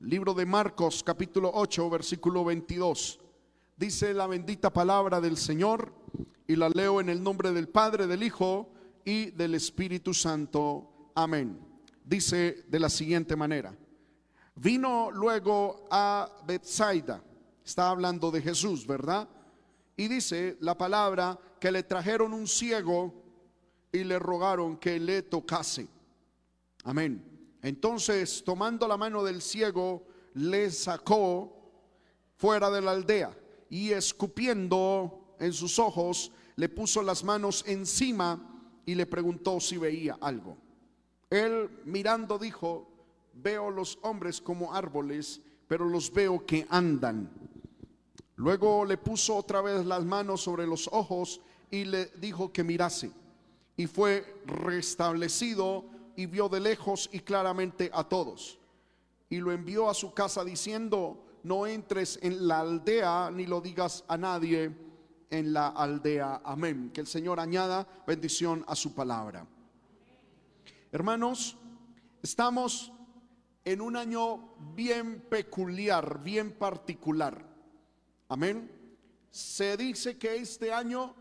Libro de Marcos capítulo 8 versículo 22. Dice la bendita palabra del Señor y la leo en el nombre del Padre, del Hijo y del Espíritu Santo. Amén. Dice de la siguiente manera. Vino luego a Bethsaida. Está hablando de Jesús, ¿verdad? Y dice la palabra que le trajeron un ciego y le rogaron que le tocase. Amén. Entonces, tomando la mano del ciego, le sacó fuera de la aldea y escupiendo en sus ojos, le puso las manos encima y le preguntó si veía algo. Él mirando dijo, veo los hombres como árboles, pero los veo que andan. Luego le puso otra vez las manos sobre los ojos y le dijo que mirase. Y fue restablecido y vio de lejos y claramente a todos. Y lo envió a su casa diciendo, no entres en la aldea ni lo digas a nadie en la aldea. Amén. Que el Señor añada bendición a su palabra. Hermanos, estamos en un año bien peculiar, bien particular. Amén. Se dice que este año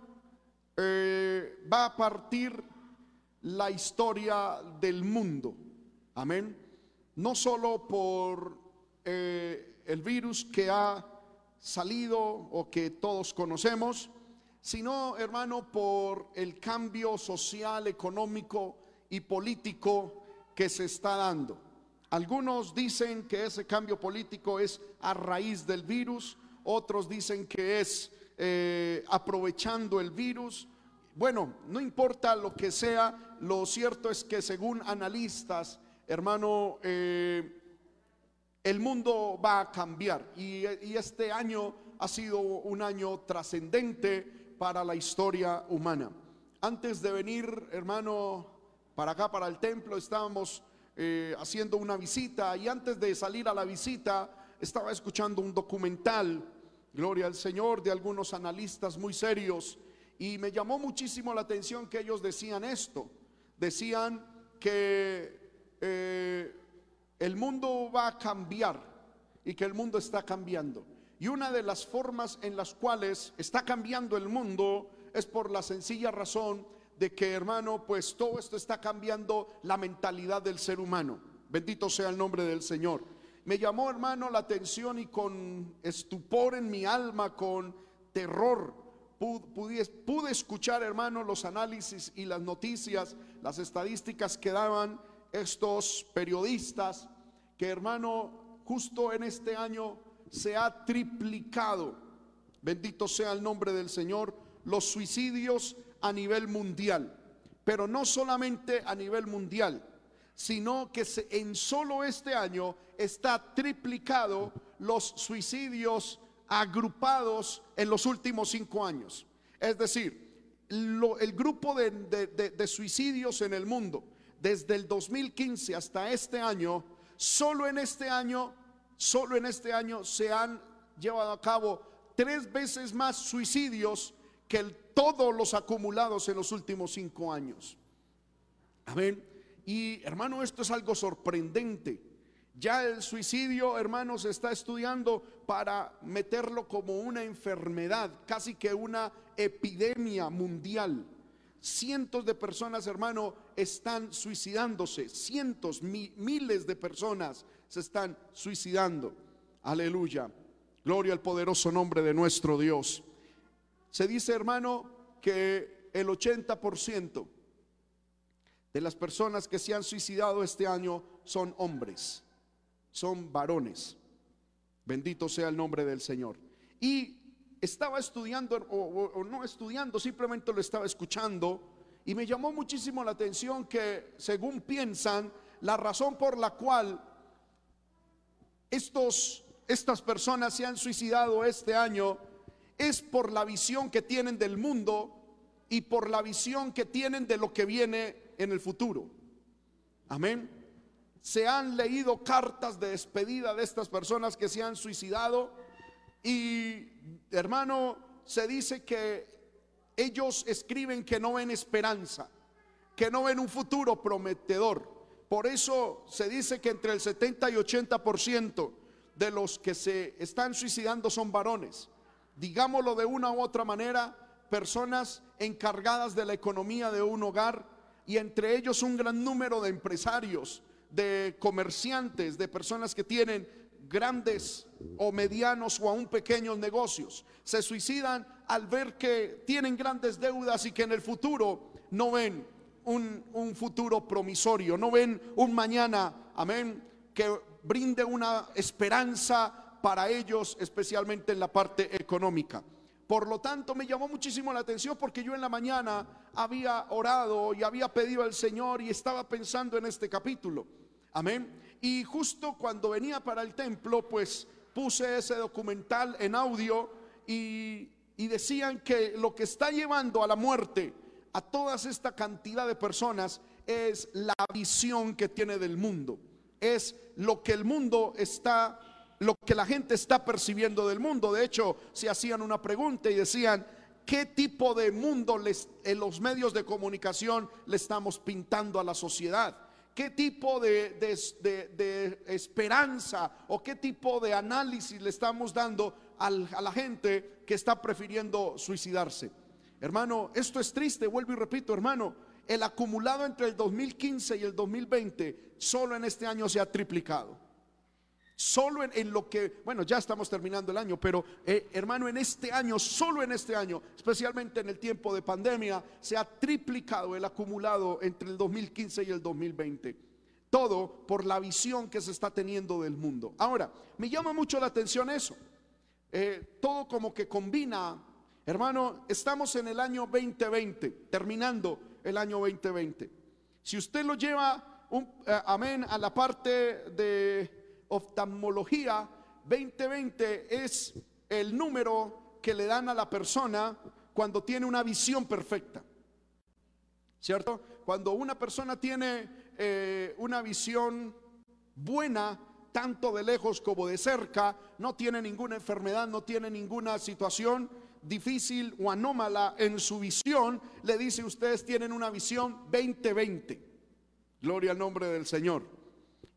eh, va a partir la historia del mundo. Amén. No solo por eh, el virus que ha salido o que todos conocemos, sino, hermano, por el cambio social, económico y político que se está dando. Algunos dicen que ese cambio político es a raíz del virus, otros dicen que es eh, aprovechando el virus. Bueno, no importa lo que sea, lo cierto es que según analistas, hermano, eh, el mundo va a cambiar y, este año ha sido un año trascendente para la historia humana. Antes de venir, hermano, para acá, para el templo, estábamos eh, haciendo una visita y antes de salir a la visita estaba escuchando un documental, Gloria al Señor, de algunos analistas muy serios y me llamó muchísimo la atención que ellos decían esto. Decían que eh, el mundo va a cambiar y que el mundo está cambiando. Y una de las formas en las cuales está cambiando el mundo es por la sencilla razón de que, hermano, pues todo esto está cambiando la mentalidad del ser humano. Bendito sea el nombre del Señor. Me llamó, hermano, la atención y con estupor en mi alma, con terror, pude, pude escuchar, hermano, los análisis y las noticias, las estadísticas que daban estos periodistas, que, hermano, justo en este año se ha triplicado, bendito sea el nombre del Señor, los suicidios a nivel mundial, pero no solamente a nivel mundial, sino que en solo este año está triplicado los suicidios agrupados en los últimos cinco años. Es decir, el grupo de, de suicidios en el mundo, desde el 2015 hasta este año, solo en este año, solo en este año se han llevado a cabo tres veces más suicidios que todos los acumulados en los últimos cinco años. Amén. Y hermano, esto es algo sorprendente. Ya el suicidio, hermanos, está estudiando para meterlo como una enfermedad, casi que una epidemia mundial. Cientos de personas, hermano, están suicidándose. Cientos, miles de personas se están suicidando. Aleluya. Gloria al poderoso nombre de nuestro Dios. Se dice, hermano, que el 80% de las personas que se han suicidado este año son hombres, son varones. Bendito sea el nombre del Señor. Y estaba estudiando, o, no estudiando, simplemente lo estaba escuchando, y me llamó muchísimo la atención que, según piensan, la razón por la cual estos, estas personas se han suicidado este año es por la visión que tienen del mundo y por la visión que tienen de lo que viene en el futuro. Amén. Se han leído cartas de despedida de estas personas que se han suicidado y hermano, se dice que ellos escriben que no ven esperanza, que no ven un futuro prometedor, Por eso se dice que entre el 70 y 80% de los que se están suicidando son varones. Digámoslo de una u otra manera, personas encargadas de la economía de un hogar y entre ellos un gran número de empresarios, de comerciantes, de personas que tienen grandes o medianos o aún pequeños negocios. Se suicidan al ver que tienen grandes deudas y que en el futuro no ven un, un futuro promisorio, no ven un mañana, amén, que brinde una esperanza para ellos, especialmente en la parte económica. Por lo tanto, me llamó muchísimo la atención porque yo en la mañana había orado y había pedido al Señor y estaba pensando en este capítulo. Amén. Y justo cuando venía para el templo, pues puse ese documental en audio y, decían que lo que está llevando a la muerte a toda esta cantidad de personas es la visión que tiene del mundo. Es lo que el mundo está lo que la gente está percibiendo del mundo. De hecho, se hacían una pregunta y decían, ¿qué tipo de mundo les, en los medios de comunicación le estamos pintando a la sociedad? ¿Qué tipo de, de, esperanza o qué tipo de análisis le estamos dando a la gente que está prefiriendo suicidarse? Hermano, esto es triste, vuelvo y repito, hermano, el acumulado entre el 2015 y el 2020 solo en este año se ha triplicado. Solo en, lo que, bueno, ya estamos terminando el año, pero eh, hermano, en este año, solo en este año, especialmente en el tiempo de pandemia, se ha triplicado el acumulado entre el 2015 y el 2020. Todo por la visión que se está teniendo del mundo. Ahora, me llama mucho la atención eso. Eh, todo como que combina, hermano, estamos en el año 2020, terminando el año 2020. Si usted lo lleva, un, eh, amén, a la parte de oftalmología 2020 es el número que le dan a la persona cuando tiene una visión perfecta. ¿Cierto? Cuando una persona tiene eh, una visión buena, tanto de lejos como de cerca, no tiene ninguna enfermedad, no tiene ninguna situación difícil o anómala en su visión, le dice ustedes tienen una visión 2020. Gloria al nombre del Señor.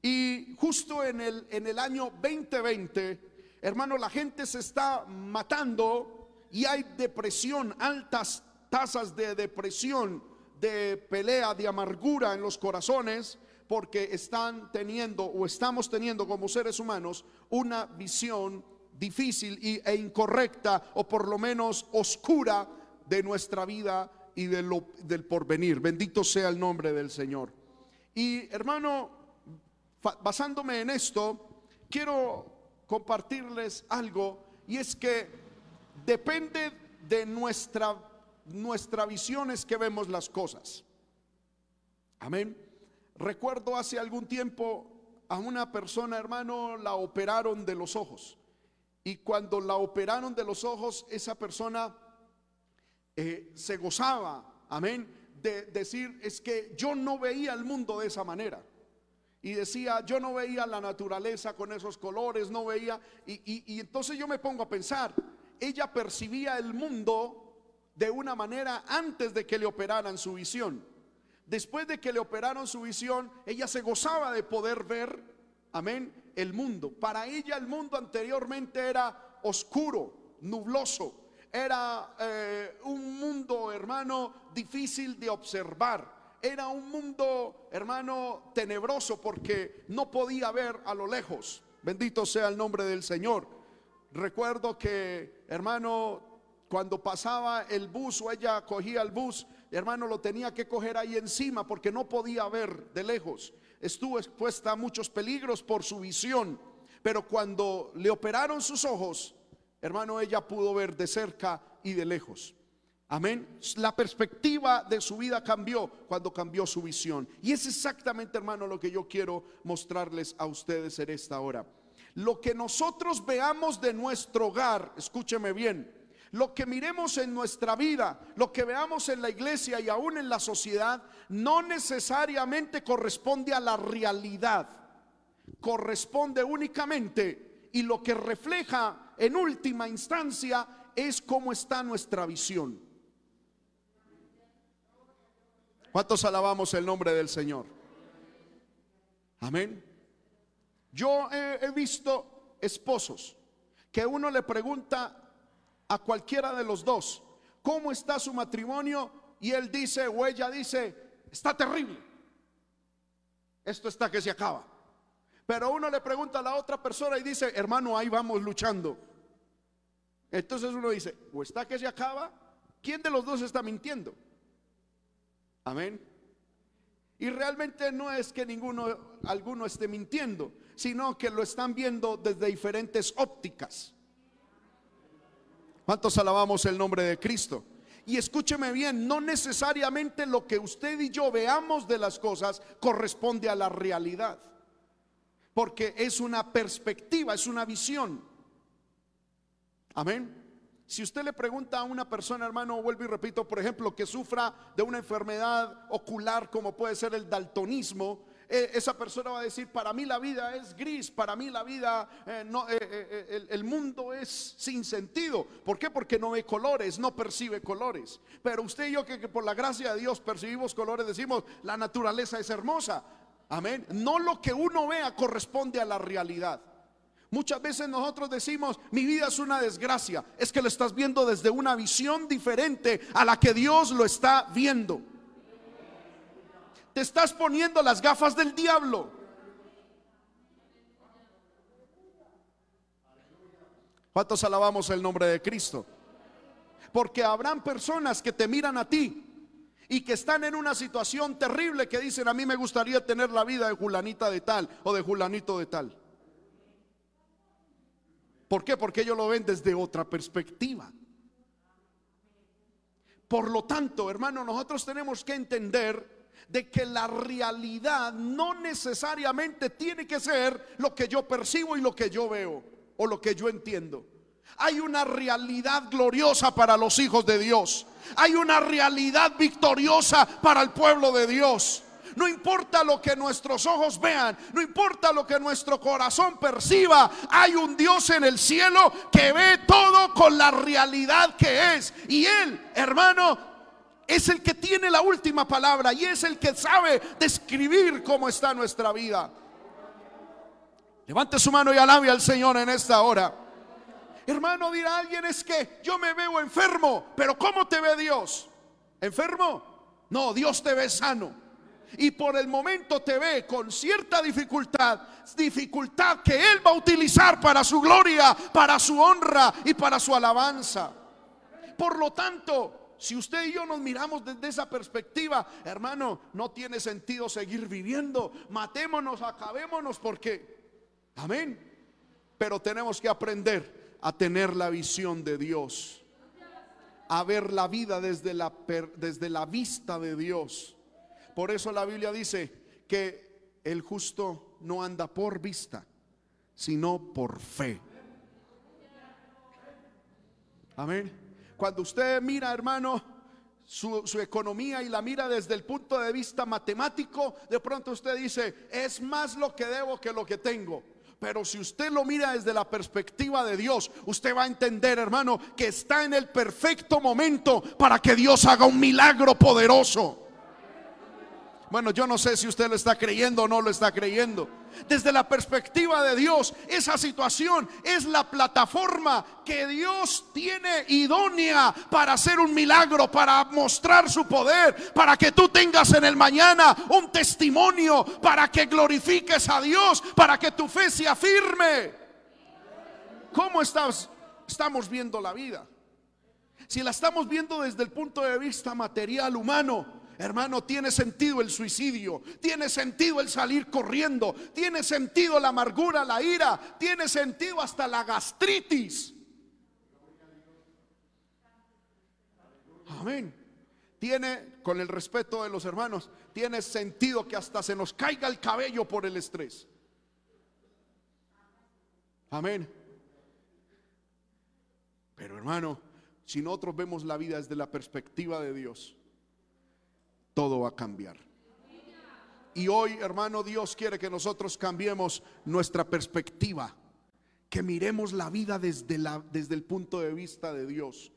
Y justo en el, en el año 2020, hermano, la gente se está matando y hay depresión, altas tasas de depresión, de pelea, de amargura en los corazones, porque están teniendo o estamos teniendo como seres humanos una visión difícil e incorrecta o por lo menos oscura de nuestra vida y de lo, del porvenir. Bendito sea el nombre del Señor. Y hermano, basándome en esto, quiero compartirles algo y es que depende de nuestra, visión es que vemos las cosas. Amén. Recuerdo hace algún tiempo a una persona, hermano, la operaron de los ojos. Y cuando la operaron de los ojos, esa persona eh, se gozaba, amén, de decir, es que yo no veía el mundo de esa manera y decía, yo no veía la naturaleza con esos colores, no veía, y, entonces yo me pongo a pensar, ella percibía el mundo de una manera antes de que le operaran su visión. Después de que le operaron su visión, ella se gozaba de poder ver, amén, el mundo. Para ella el mundo anteriormente era oscuro, nubloso, era eh, un mundo, hermano, difícil de observar era un mundo, hermano, tenebroso porque no podía ver a lo lejos. Bendito sea el nombre del Señor. Recuerdo que, hermano, cuando pasaba el bus o ella cogía el bus, hermano, lo tenía que coger ahí encima porque no podía ver de lejos. Estuvo expuesta a muchos peligros por su visión. Pero cuando le operaron sus ojos, hermano, ella pudo ver de cerca y de lejos. Amén. La perspectiva de su vida cambió cuando cambió su visión. Y es exactamente, hermano, lo que yo quiero mostrarles a ustedes en esta hora. Lo que nosotros veamos de nuestro hogar, escúcheme bien, lo que miremos en nuestra vida, lo que veamos en la iglesia y aún en la sociedad, no necesariamente corresponde a la realidad. Corresponde únicamente y lo que refleja en última instancia es cómo está nuestra visión. ¿Cuántos alabamos el nombre del Señor? Amén. Yo he, visto esposos que uno le pregunta a cualquiera de los dos, ¿cómo está su matrimonio? Y él dice o ella dice, está terrible. Esto está que se acaba. Pero uno le pregunta a la otra persona y dice, hermano, ahí vamos luchando. Entonces uno dice, o está que se acaba, ¿quién de los dos está mintiendo? Amén. Y realmente no es que ninguno, alguno esté mintiendo, sino que lo están viendo desde diferentes ópticas. ¿Cuántos alabamos el nombre de Cristo? Y escúcheme bien, no necesariamente lo que usted y yo veamos de las cosas corresponde a la realidad. Porque es una perspectiva, es una visión. Amén. Si usted le pregunta a una persona, hermano, vuelvo y repito, por ejemplo, que sufra de una enfermedad ocular como puede ser el daltonismo, eh, esa persona va a decir, para mí la vida es gris, para mí la vida, eh, no, eh, el, mundo es sin sentido. ¿Por qué? Porque no ve colores, no percibe colores. Pero usted y yo que, que por la gracia de Dios percibimos colores, decimos, la naturaleza es hermosa. Amén. No lo que uno vea corresponde a la realidad. Muchas veces nosotros decimos, mi vida es una desgracia. Es que lo estás viendo desde una visión diferente a la que Dios lo está viendo te estás poniendo las gafas del diablo. ¿Cuántos alabamos el nombre de Cristo? Porque habrán personas que te miran a ti y que están en una situación terrible que dicen, a mí me gustaría tener la vida de Julanita de tal o de Julanito de tal. ¿Por qué? Porque ellos lo ven desde otra perspectiva. Por lo tanto, hermano, nosotros tenemos que entender de que la realidad no necesariamente tiene que ser lo que yo percibo y lo que yo veo o lo que yo entiendo. Hay una realidad gloriosa para los hijos de Dios. Hay una realidad victoriosa para el pueblo de Dios. No importa lo que nuestros ojos vean, no importa lo que nuestro corazón perciba, hay un Dios en el cielo que ve todo con la realidad que es. Y Él, hermano, es el que tiene la última palabra y es el que sabe describir cómo está nuestra vida. Levante su mano y alabe al Señor en esta hora. Hermano, dirá alguien, es que yo me veo enfermo, pero ¿cómo te ve Dios? ¿Enfermo? No, Dios te ve sano. Y por el momento te ve con cierta dificultad, dificultad que Él va a utilizar para su gloria, para su honra y para su alabanza. Por lo tanto, si usted y yo nos miramos desde esa perspectiva, hermano, no tiene sentido seguir viviendo. Matémonos, acabémonos porque, amén. Pero tenemos que aprender a tener la visión de Dios, a ver la vida desde la, desde la vista de Dios. Por eso la Biblia dice que el justo no anda por vista, sino por fe. Amén. Cuando usted mira, hermano, su, economía y la mira desde el punto de vista matemático, de pronto usted dice, es más lo que debo que lo que tengo. Pero si usted lo mira desde la perspectiva de Dios, usted va a entender, hermano, que está en el perfecto momento para que Dios haga un milagro poderoso. Bueno, yo no sé si usted lo está creyendo o no lo está creyendo. Desde la perspectiva de Dios, esa situación es la plataforma que Dios tiene idónea para hacer un milagro, para mostrar su poder, para que tú tengas en el mañana un testimonio, para que glorifiques a Dios, para que tu fe se afirme. ¿Cómo estamos viendo la vida? Si la estamos viendo desde el punto de vista material humano, Hermano, tiene sentido el suicidio, tiene sentido el salir corriendo, tiene sentido la amargura, la ira, tiene sentido hasta la gastritis. Amén. Tiene, con el respeto de los hermanos, tiene sentido que hasta se nos caiga el cabello por el estrés. Amén. Pero hermano, si nosotros vemos la vida desde la perspectiva de Dios, todo va a cambiar. Y hoy, hermano, Dios quiere que nosotros cambiemos nuestra perspectiva, que miremos la vida desde, la, desde el punto de vista de Dios.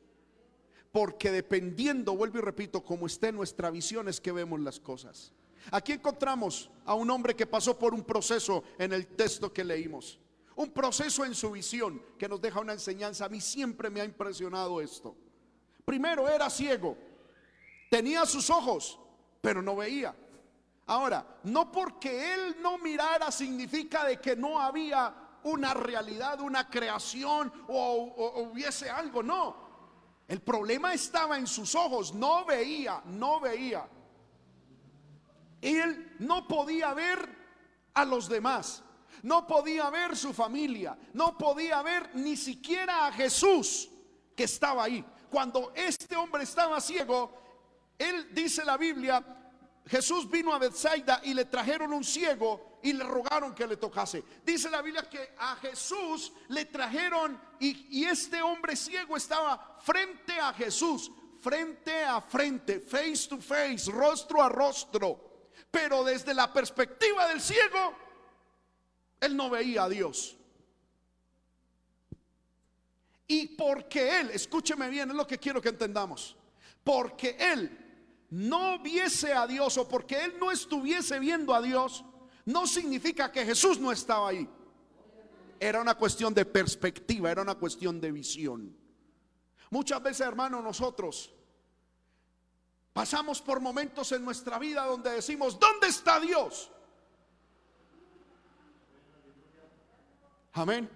Porque dependiendo, vuelvo y repito, como esté nuestra visión es que vemos las cosas. Aquí encontramos a un hombre que pasó por un proceso en el texto que leímos. Un proceso en su visión que nos deja una enseñanza. A mí siempre me ha impresionado esto. Primero era ciego. Tenía sus ojos, pero no veía. Ahora, no porque él no mirara significa de que no había una realidad, una creación o, hubiese algo, no. El problema estaba en sus ojos, no veía, no veía. Él no podía ver a los demás, no podía ver su familia, no podía ver ni siquiera a Jesús que estaba ahí. Cuando este hombre estaba ciego, él dice la Biblia, Jesús vino a Bethsaida y le trajeron un ciego y le rogaron que le tocase. Dice la Biblia que a Jesús le trajeron y, este hombre ciego estaba frente a Jesús, frente a frente, face to face, rostro a rostro. Pero desde la perspectiva del ciego, él no veía a Dios. Y porque él, escúcheme bien, es lo que quiero que entendamos. Porque él no viese a Dios o porque él no estuviese viendo a Dios, no significa que Jesús no estaba ahí. Era una cuestión de perspectiva, era una cuestión de visión. Muchas veces, hermanos, nosotros pasamos por momentos en nuestra vida donde decimos, ¿dónde está Dios? Amén.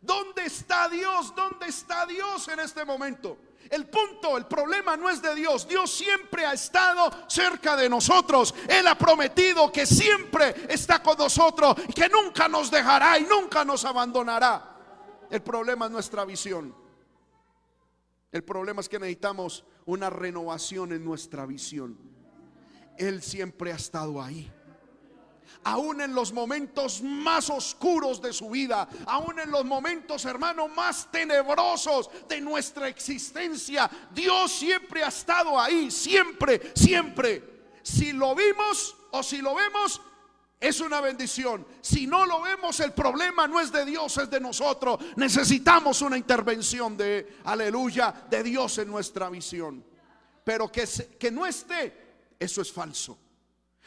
¿Dónde está Dios? ¿Dónde está Dios en este momento? El punto, el problema no es de Dios. Dios siempre ha estado cerca de nosotros. Él ha prometido que siempre está con nosotros que nunca nos dejará y nunca nos abandonará. El problema es nuestra visión. El problema es que necesitamos una renovación en nuestra visión. Él siempre ha estado ahí aún en los momentos más oscuros de su vida, aún en los momentos, hermano, más tenebrosos de nuestra existencia. Dios siempre ha estado ahí, siempre, siempre. Si lo vimos o si lo vemos, es una bendición. Si no lo vemos, el problema no es de Dios, es de nosotros. Necesitamos una intervención de, aleluya, de Dios en nuestra visión. Pero que, que no esté, eso es falso.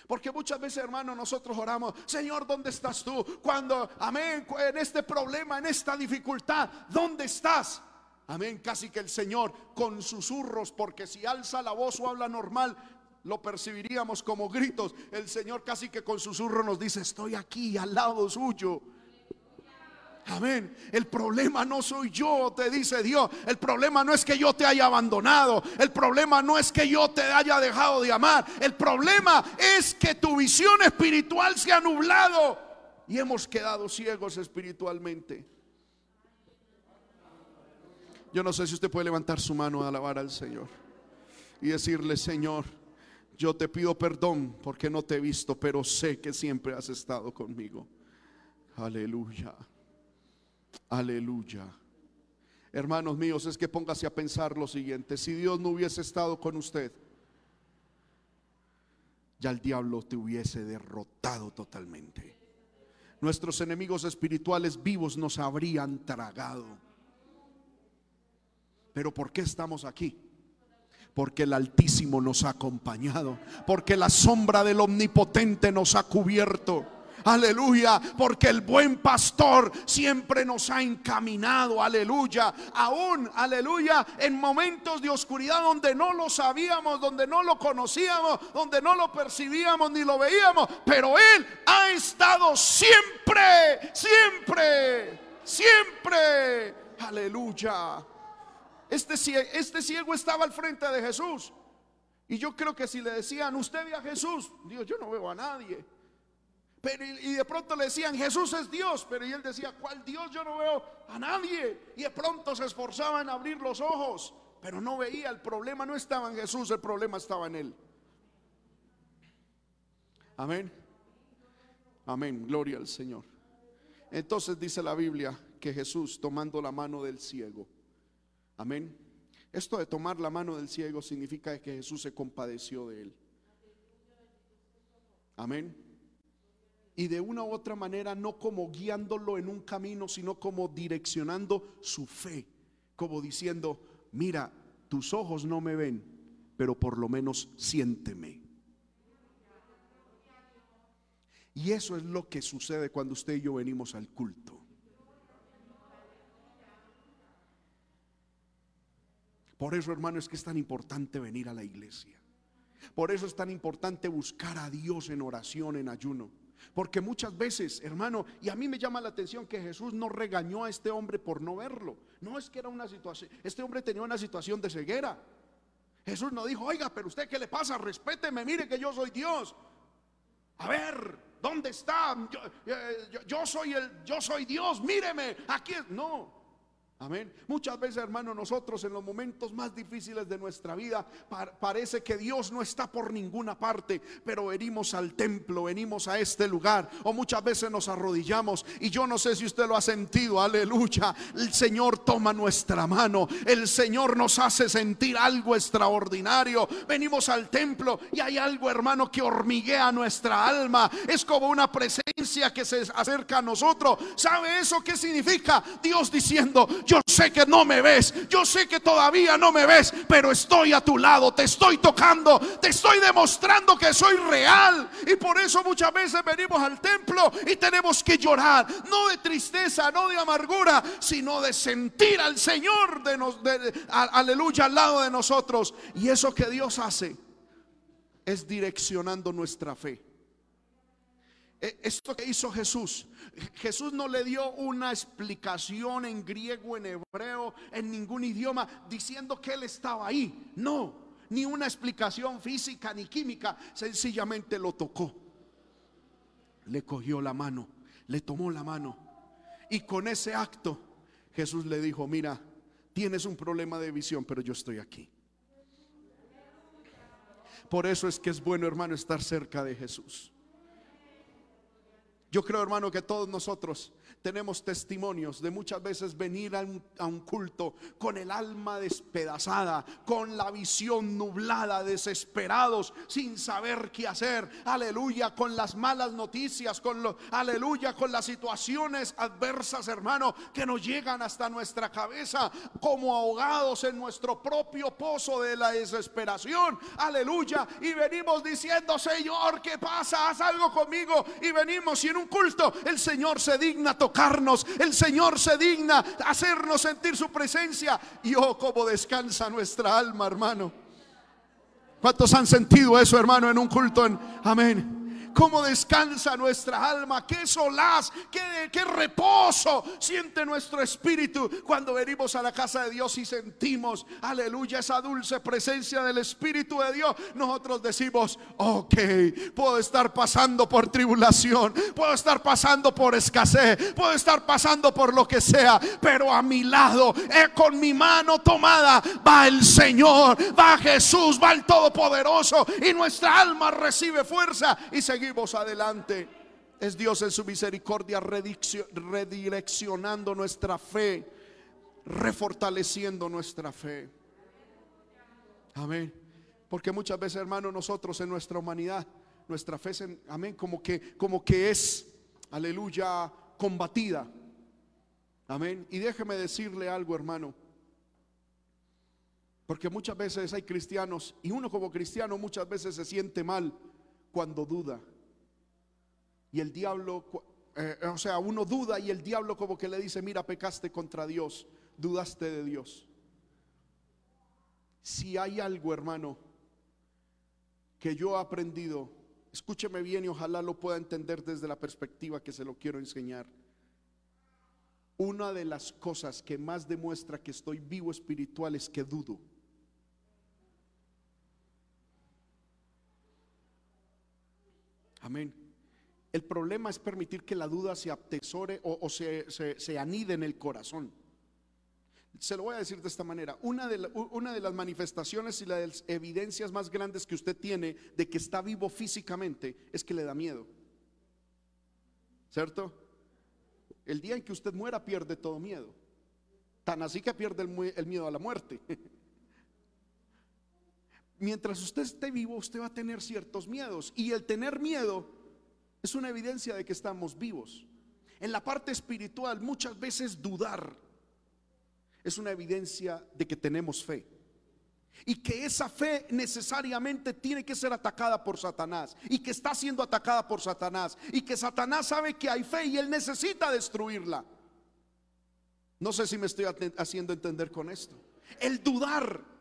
Porque muchas veces, hermano, nosotros oramos, Señor, ¿dónde estás tú? Cuando, amén, en este problema, en esta dificultad, ¿dónde estás? Amén, casi que el Señor con susurros, porque si alza la voz o habla normal, lo percibiríamos como gritos. El Señor casi que con susurro nos dice, estoy aquí al lado suyo. Amén. El problema no soy yo, te dice Dios. El problema no es que yo te haya abandonado. El problema no es que yo te haya dejado de amar. El problema es que tu visión espiritual se ha nublado y hemos quedado ciegos espiritualmente. Yo no sé si usted puede levantar su mano a alabar al Señor y decirle, Señor, yo te pido perdón porque no te he visto, pero sé que siempre has estado conmigo. Aleluya. Aleluya. Hermanos míos, es que póngase a pensar lo siguiente. Si Dios no hubiese estado con usted, ya el diablo te hubiese derrotado totalmente. Nuestros enemigos espirituales vivos nos habrían tragado. Pero ¿por qué estamos aquí? Porque el Altísimo nos ha acompañado, porque la sombra del Omnipotente nos ha cubierto Aleluya. Porque el buen pastor siempre nos ha encaminado. Aleluya. Aún, aleluya, en momentos de oscuridad donde no lo sabíamos, donde no lo conocíamos, donde no lo percibíamos ni lo veíamos. Pero Él ha estado siempre, siempre, siempre. Aleluya. Este, este ciego estaba al frente de Jesús. Y yo creo que si le decían, usted ve a Jesús, Dios, yo no veo a nadie. Y de pronto le decían, Jesús es Dios. Pero y él decía, ¿cuál Dios? Yo no veo a nadie. Y de pronto se esforzaba en abrir los ojos. Pero no veía, el problema no estaba en Jesús, el problema estaba en él. Amén. Amén. Gloria al Señor. Entonces dice la Biblia que Jesús tomando la mano del ciego. Amén. Esto de tomar la mano del ciego significa que Jesús se compadeció de él. Amén y de una u otra manera no como guiándolo en un camino, sino como direccionando su fe, como diciendo, mira, tus ojos no me ven, pero por lo menos siénteme. Y eso es lo que sucede cuando usted y yo venimos al culto. Por eso, hermano, es que es tan importante venir a la iglesia. Por eso es tan importante buscar a Dios en oración, en ayuno. Porque muchas veces, hermano, y a mí me llama la atención que Jesús no regañó a este hombre por no verlo. No es que era una situación, este hombre tenía una situación de ceguera. Jesús no dijo, oiga, pero usted qué le pasa, respéteme, mire que yo soy Dios. A ver, ¿dónde está? Yo, eh, soy el, yo soy Dios, míreme, aquí. No, Amén. Muchas veces, hermano, nosotros en los momentos más difíciles de nuestra vida parece que Dios no está por ninguna parte, pero venimos al templo, venimos a este lugar, o muchas veces nos arrodillamos y yo no sé si usted lo ha sentido, aleluya. El Señor toma nuestra mano, el Señor nos hace sentir algo extraordinario. Venimos al templo y hay algo, hermano, que hormiguea nuestra alma. Es como una presencia que se acerca a nosotros. ¿Sabe eso qué significa? Dios diciendo, yo sé que no me ves, yo sé que todavía no me ves, pero estoy a tu lado, te estoy tocando, te estoy demostrando que soy real. Y por eso muchas veces venimos al templo y tenemos que llorar, no de tristeza, no de amargura, sino de sentir al Señor de, nos, aleluya al lado de nosotros. Y eso que Dios hace es direccionando nuestra fe. E, esto que hizo Jesús, Jesús no le dio una explicación en griego, en hebreo, en ningún idioma, diciendo que Él estaba ahí. No, ni una explicación física ni química, sencillamente lo tocó. Le cogió la mano, le tomó la mano. Y con ese acto Jesús le dijo, mira, tienes un problema de visión, pero yo estoy aquí. Por eso es que es bueno, hermano, estar cerca de Jesús. Yo creo, hermano, que todos nosotros tenemos testimonios de muchas veces venir a un, culto con el alma despedazada, con la visión nublada, desesperados, sin saber qué hacer. Aleluya, con las malas noticias, con lo, aleluya, con las situaciones adversas, hermano, que nos llegan hasta nuestra cabeza, como ahogados en nuestro propio pozo de la desesperación. Aleluya, y venimos diciendo, Señor, ¿qué pasa? Haz algo conmigo. Y venimos y en un culto el Señor se digna tocar el Señor se digna hacernos sentir su presencia. Y oh, cómo descansa nuestra alma, hermano. ¿Cuántos han sentido eso, hermano, en un culto? En, amén cómo descansa nuestra alma, qué solaz, qué, reposo siente nuestro espíritu cuando venimos a la casa de Dios y sentimos, aleluya, esa dulce presencia del Espíritu de Dios. Nosotros decimos, ok, puedo estar pasando por tribulación, puedo estar pasando por escasez, puedo estar pasando por lo que sea, pero a mi lado, eh, con mi mano tomada, va el Señor, va Jesús, va el Todopoderoso y nuestra alma recibe fuerza y seguimos seguimos adelante. Es Dios en su misericordia redireccionando nuestra fe, refortaleciendo nuestra fe. Amén. Porque muchas veces, hermano, nosotros en nuestra humanidad, nuestra fe, amén, como que, como que es, aleluya, combatida. Amén. Y déjeme decirle algo, hermano. Porque muchas veces hay cristianos y uno como cristiano muchas veces se siente mal cuando duda. Y el diablo, eh, o sea, uno duda y el diablo como que le dice, mira, pecaste contra Dios, dudaste de Dios. Si hay algo, hermano, que yo he aprendido, escúcheme bien y ojalá lo pueda entender desde la perspectiva que se lo quiero enseñar. Una de las cosas que más demuestra que estoy vivo espiritual es que dudo. Amén. El problema es permitir que la duda se atesore o, se, anide en el corazón. Se lo voy a decir de esta manera. Una de, una de las manifestaciones y las evidencias más grandes que usted tiene de que está vivo físicamente es que le da miedo. ¿Cierto? El día en que usted muera pierde todo miedo. Tan así que pierde el miedo a la muerte. Mientras usted esté vivo, usted va a tener ciertos miedos. Y el tener miedo es una evidencia de que estamos vivos. En la parte espiritual, muchas veces dudar es una evidencia de que tenemos fe. Y que esa fe necesariamente tiene que ser atacada por Satanás. Y que está siendo atacada por Satanás. Y que Satanás sabe que hay fe y él necesita destruirla. No sé si me estoy haciendo entender con esto. El dudar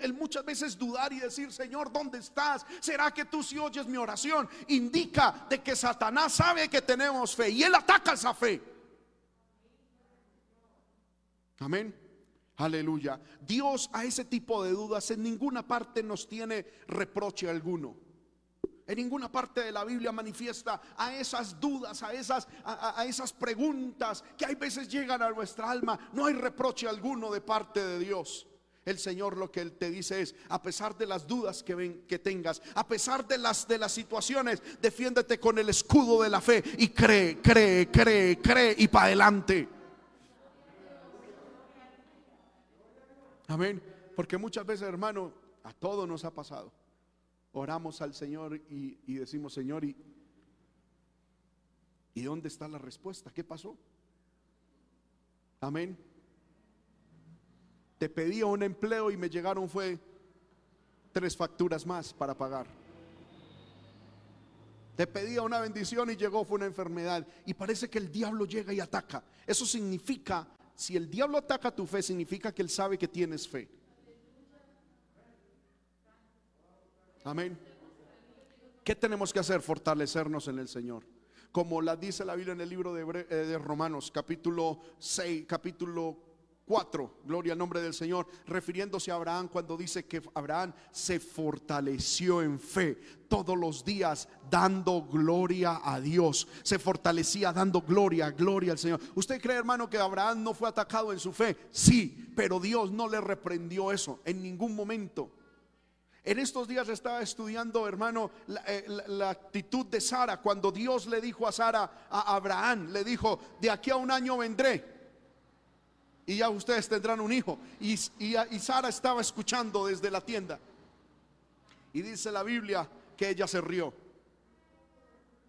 el, muchas veces dudar y decir, Señor, ¿dónde estás? ¿Será que tú si oyes mi oración? Indica de que Satanás sabe que tenemos fe y él ataca esa fe. Amén. Aleluya. Dios a ese tipo de dudas en ninguna parte nos tiene reproche alguno. En ninguna parte de la Biblia manifiesta a esas dudas, a esas, a, esas preguntas que hay veces llegan a nuestra alma. No hay reproche alguno de parte de Dios. El Señor lo que Él te dice es, a pesar de las dudas que, que tengas, a pesar de las, de las situaciones, defiéndete con el escudo de la fe y cree, cree, cree, cree y para adelante. Amén. Porque muchas veces, hermano, a todos nos ha pasado. Oramos al Señor y, y decimos, Señor, ¿y, ¿y dónde está la respuesta? ¿Qué pasó? Amén. Te pedía un empleo y me llegaron fue tres facturas más para pagar. Te pedía una bendición y llegó fue una enfermedad. Y parece que el diablo llega y ataca. Eso significa, si el diablo ataca tu fe, significa que él sabe que tienes fe. Amén. ¿Qué tenemos que hacer? Fortalecernos en el Señor. Como la dice la Biblia en el libro de, eh, Romanos, capítulo 6, capítulo 4, gloria al nombre del Señor, refiriéndose a Abraham cuando dice que Abraham se fortaleció en fe todos los días dando gloria a Dios. Se fortalecía dando gloria, gloria al Señor. ¿Usted cree, hermano, que Abraham no fue atacado en su fe? Sí, pero Dios no le reprendió eso en ningún momento. En estos días estaba estudiando, hermano, la, eh, la, actitud de Sara cuando Dios le dijo a Sara, a Abraham, le dijo, de aquí a un año vendré y ya ustedes tendrán un hijo. Y, y, Sara estaba escuchando desde la tienda. Y dice la Biblia que ella se rió.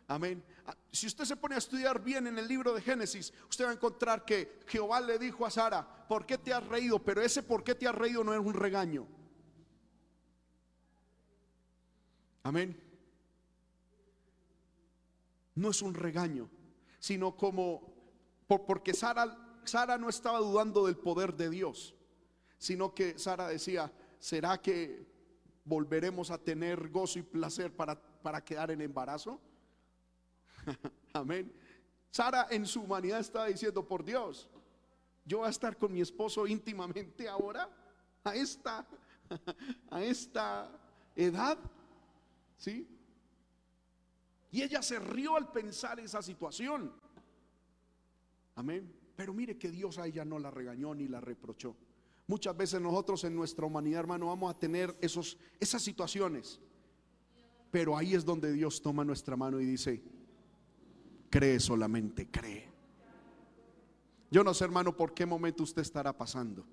Amén. Ah, si usted se pone a estudiar bien en el libro de Génesis, usted va a encontrar que Jehová le dijo a Sara, ¿por qué te has reído? Pero ese por qué te has reído no es un regaño. Amén. No es un regaño, sino como porque Sara Sara no estaba dudando del poder de Dios, sino que Sara decía, ¿será que volveremos a tener gozo y placer para, para quedar en embarazo? Amén. Sara en su humanidad estaba diciendo, por Dios, yo voy a estar con mi esposo íntimamente ahora, a esta, a esta edad, ¿sí? Y ella se rió al pensar esa situación. Amén. Pero mire que Dios a ella no la regañó ni la reprochó. Muchas veces nosotros en nuestra humanidad, hermano, vamos a tener esos, esas situaciones. Pero ahí es donde Dios toma nuestra mano y dice, cree solamente, cree. Yo no sé, hermano, por qué momento usted estará pasando.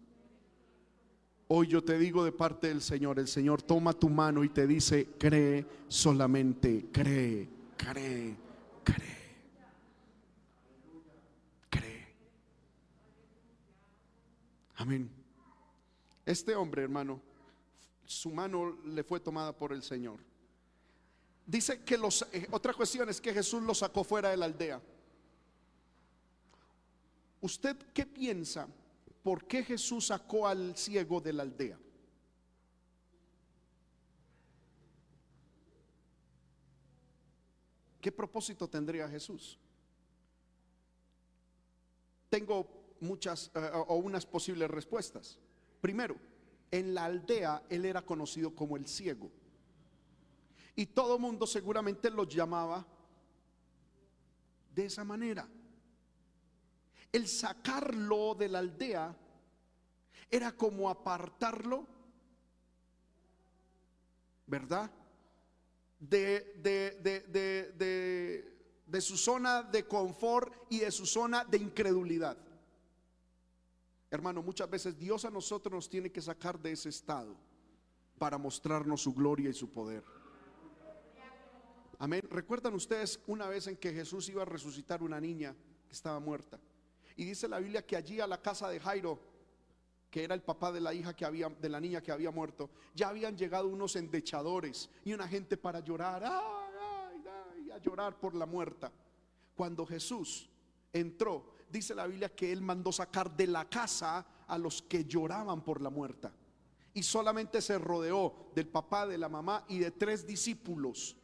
Hoy yo te digo de parte del Señor, el Señor toma tu mano y te dice, cree solamente, cree, cree, cree. Amén. Este hombre, hermano, su mano le fue tomada por el Señor. Dice que los, eh, otra cuestión es que Jesús lo sacó fuera de la aldea. ¿Usted qué piensa? ¿Por qué Jesús sacó al ciego de la aldea? ¿Qué propósito tendría Jesús? Tengo muchas eh, o unas posibles respuestas. Primero, en la aldea él era conocido como el ciego. Y todo mundo seguramente lo llamaba de esa manera. El sacarlo de la aldea era como apartarlo, ¿verdad? De, de, de, su zona de confort y de su zona de incredulidad. Hermano, muchas veces Dios a nosotros nos tiene que sacar de ese estado para mostrarnos su gloria y su poder. Amén. ¿Recuerdan ustedes una vez en que Jesús iba a resucitar una niña que estaba muerta? Y dice la Biblia que allí a la casa de Jairo, que era el papá de la hija que había, de la niña que había muerto, ya habían llegado unos endechadores y una gente para llorar, a llorar por la muerta. Cuando Jesús entró, dice la Biblia que él mandó sacar de la casa a los que lloraban por la muerta. Y solamente se rodeó del papá, de la mamá y de tres discípulos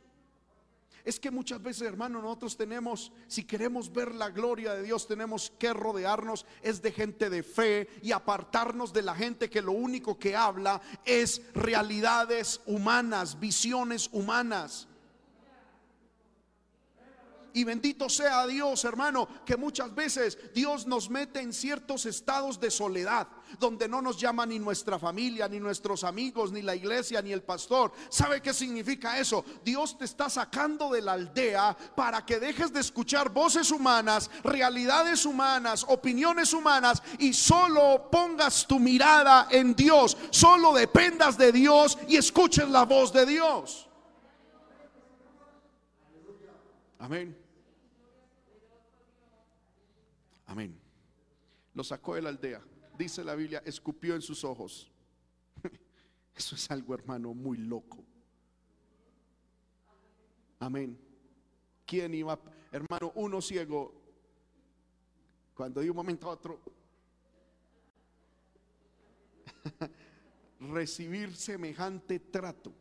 es que muchas veces, hermano, nosotros tenemos, si queremos ver la gloria de Dios, tenemos que rodearnos es de gente de fe y apartarnos de la gente que lo único que habla es realidades humanas, visiones humanas. Y bendito sea Dios, hermano, que muchas veces Dios nos mete en ciertos estados de soledad, donde no nos llama ni nuestra familia, ni nuestros amigos, ni la iglesia, ni el pastor. ¿Sabe qué significa eso? Dios te está sacando de la aldea para que dejes de escuchar voces humanas, realidades humanas, opiniones humanas y solo pongas tu mirada en Dios, solo dependas de Dios y escuches la voz de Dios. Amén. Amén. Lo sacó de la aldea. Dice la Biblia, escupió en sus ojos. Eso es algo, hermano, muy loco. Amén. ¿Quién iba, hermano, uno ciego, cuando de un momento a otro, recibir semejante trato?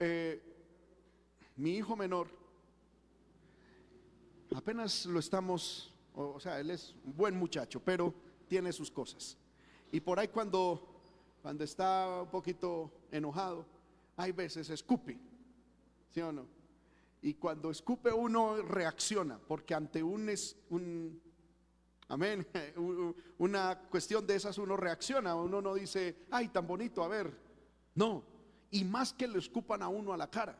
Eh, mi hijo menor, apenas lo estamos, o, sea, él es un buen muchacho, pero tiene sus cosas. Y por ahí cuando, cuando está un poquito enojado, hay veces escupe, ¿sí o no? Y cuando escupe uno reacciona, porque ante un, es, un amén, una cuestión de esas uno reacciona, uno no dice, ay, tan bonito, a ver, no, y más que le escupan a uno a la cara.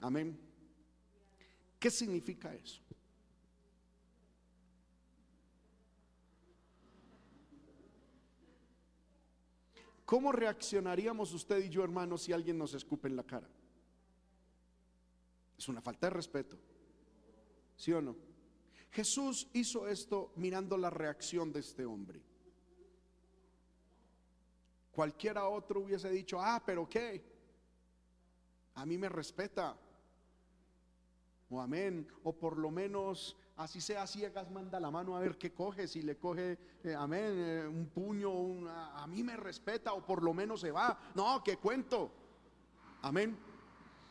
Amén. ¿Qué significa eso? ¿Cómo reaccionaríamos usted y yo, hermano, si alguien nos escupe en la cara? Es una falta de respeto. ¿Sí o no? Jesús hizo esto mirando la reacción de este hombre. Cualquiera otro hubiese dicho, ah, pero ¿qué? A mí me respeta. O amén. O por lo menos, así sea ciegas, manda la mano a ver qué coge. Si le coge, eh, amén, eh, un puño, a mí me respeta. O por lo menos se va. No, que cuento. Amén.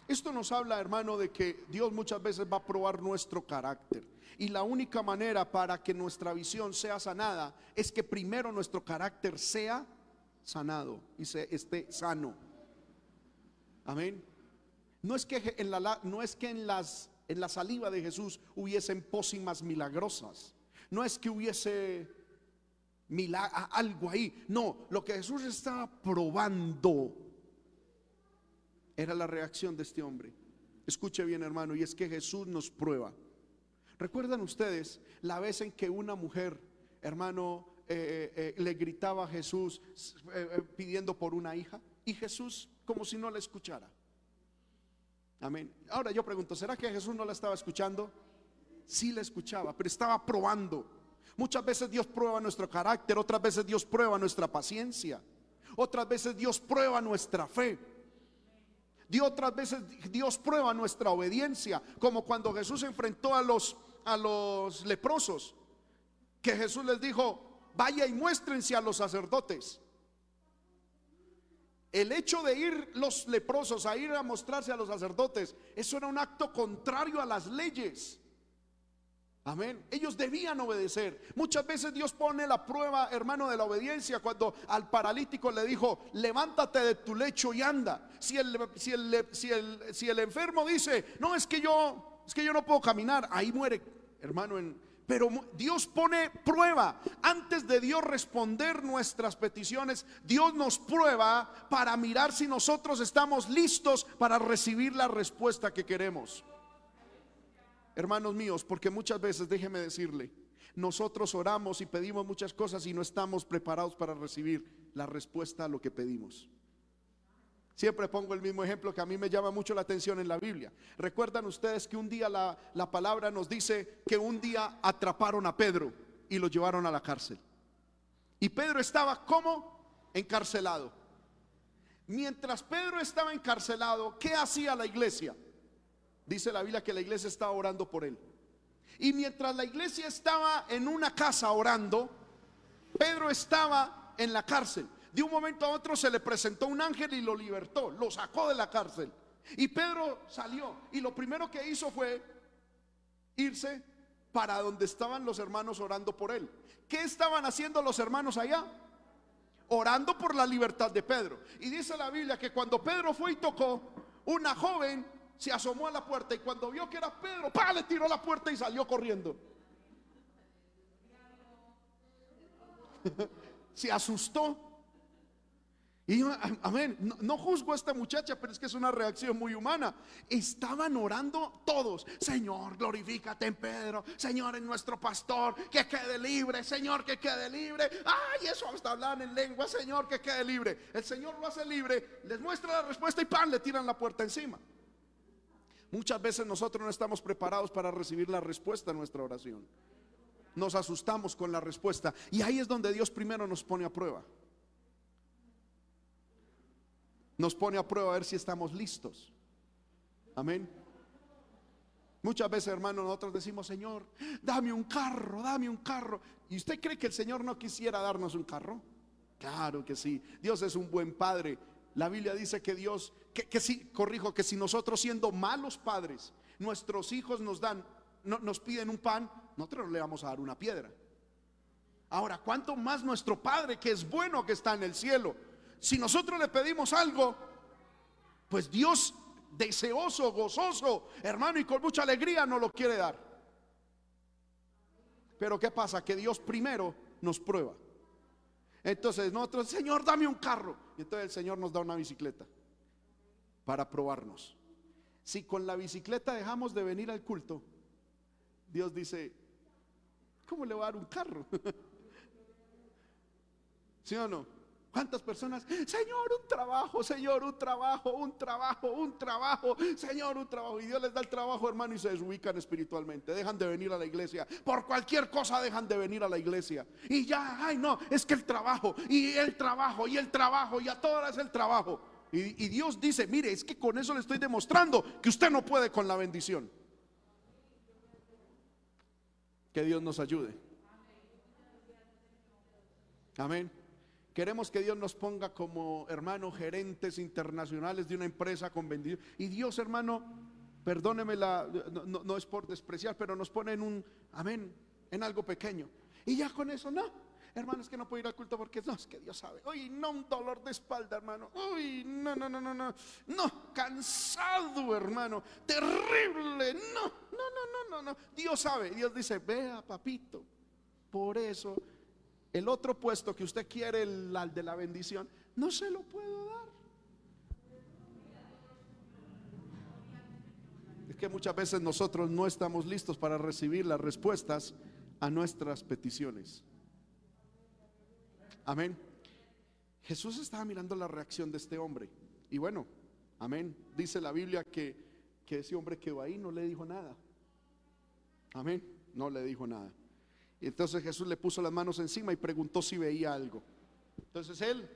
Esto nos habla, hermano, de que Dios muchas veces va a probar nuestro carácter. Y la única manera para que nuestra visión sea sanada es que primero nuestro carácter sea sanado y se esté sano. Amén. No es que en la, no es que en las en la saliva de Jesús hubiesen pócimas milagrosas. No es que hubiese algo ahí. No, lo que Jesús estaba probando era la reacción de este hombre. Escuche bien, hermano, y es que Jesús nos prueba. ¿Recuerdan ustedes la vez en que una mujer, hermano, eh, eh, le gritaba a Jesús eh, pidiendo por una hija y Jesús como si no la escuchara. Amén. Ahora yo pregunto, ¿será que Jesús no la estaba escuchando? Sí la escuchaba, pero estaba probando. Muchas veces Dios prueba nuestro carácter, otras veces Dios prueba nuestra paciencia, otras veces Dios prueba nuestra fe. Dios, otras veces Dios prueba nuestra obediencia, como cuando Jesús enfrentó a los a los leprosos, que Jesús les dijo, vaya y muéstrense a los sacerdotes. El hecho de ir los leprosos a ir a mostrarse a los sacerdotes, eso era un acto contrario a las leyes. Amén. Ellos debían obedecer. Muchas veces Dios pone la prueba, hermano, de la obediencia cuando al paralítico le dijo, levántate de tu lecho y anda. Si el, si el, si el, si el enfermo dice, no, es que yo, es que yo no puedo caminar, ahí muere, hermano, en, pero Dios pone prueba. Antes de Dios responder nuestras peticiones, Dios nos prueba para mirar si nosotros estamos listos para recibir la respuesta que queremos. Hermanos míos, porque muchas veces, déjeme decirle, nosotros oramos y pedimos muchas cosas y no estamos preparados para recibir la respuesta a lo que pedimos. Siempre pongo el mismo ejemplo que a mí me llama mucho la atención en la Biblia. Recuerdan ustedes que un día la, la palabra nos dice que un día atraparon a Pedro y lo llevaron a la cárcel. Y Pedro estaba como encarcelado. Mientras Pedro estaba encarcelado, ¿qué hacía la iglesia? Dice la Biblia que la iglesia estaba orando por él. Y mientras la iglesia estaba en una casa orando, Pedro estaba en la cárcel. De un momento a otro se le presentó un ángel y lo libertó, lo sacó de la cárcel. Y Pedro salió y lo primero que hizo fue irse para donde estaban los hermanos orando por él. ¿Qué estaban haciendo los hermanos allá? Orando por la libertad de Pedro. Y dice la Biblia que cuando Pedro fue y tocó, una joven se asomó a la puerta y cuando vio que era Pedro, ¡pa! le tiró la puerta y salió corriendo. se asustó y yo, amén, no, juzgo a esta muchacha, pero es que es una reacción muy humana. Estaban orando todos, Señor, glorifícate en Pedro, Señor, en nuestro pastor, que quede libre, Señor, que quede libre. Ay, eso hasta hablar en lengua, Señor, que quede libre. El Señor lo hace libre, les muestra la respuesta y pan, le tiran la puerta encima. Muchas veces nosotros no estamos preparados para recibir la respuesta a nuestra oración. Nos asustamos con la respuesta y ahí es donde Dios primero nos pone a prueba nos pone a prueba a ver si estamos listos. Amén. Muchas veces, hermano, nosotros decimos, Señor, dame un carro, dame un carro. ¿Y usted cree que el Señor no quisiera darnos un carro? Claro que sí. Dios es un buen padre. La Biblia dice que Dios, que, que sí, corrijo, que si nosotros siendo malos padres, nuestros hijos nos dan, no, nos piden un pan, nosotros le vamos a dar una piedra. Ahora, ¿cuánto más nuestro Padre, que es bueno, que está en el cielo, si nosotros le pedimos algo, pues Dios deseoso, gozoso, hermano, y con mucha alegría nos lo quiere dar. Pero ¿qué pasa? Que Dios primero nos prueba. Entonces nosotros, Señor, dame un carro. Y entonces el Señor nos da una bicicleta para probarnos. Si con la bicicleta dejamos de venir al culto, Dios dice, ¿cómo le va a dar un carro? ¿Sí o no? ¿Cuántas personas? Señor, un trabajo, Señor, un trabajo, un trabajo, un trabajo, Señor, un trabajo. Y Dios les da el trabajo, hermano, y se desubican espiritualmente. Dejan de venir a la iglesia. Por cualquier cosa dejan de venir a la iglesia. Y ya, ay, no, es que el trabajo, y el trabajo, y el trabajo, y a todas es el trabajo. Y, y Dios dice, mire, es que con eso le estoy demostrando que usted no puede con la bendición. Que Dios nos ayude. Amén. Queremos que Dios nos ponga como hermanos gerentes internacionales de una empresa con bendición. Y Dios, hermano, perdóneme la, no, es por despreciar, pero nos pone en un, amén, en algo pequeño. Y ya con eso, no. Hermano, es que no puedo ir al culto porque no, es que Dios sabe. Uy, no, un dolor de espalda, hermano. Uy, no, no, no, no, no. No, cansado, hermano. Terrible. No, no, no, no, no, no. Dios sabe. Dios dice, vea, papito. Por eso el otro puesto que usted quiere, el, de la bendición, no se lo puedo dar. Es que muchas veces nosotros no estamos listos para recibir las respuestas a nuestras peticiones. Amén. Jesús estaba mirando la reacción de este hombre. Y bueno, amén. Dice la Biblia que, que ese hombre quedó ahí, no le dijo nada. Amén. No le dijo nada. Entonces Jesús le puso las manos encima y preguntó si veía algo. Entonces él,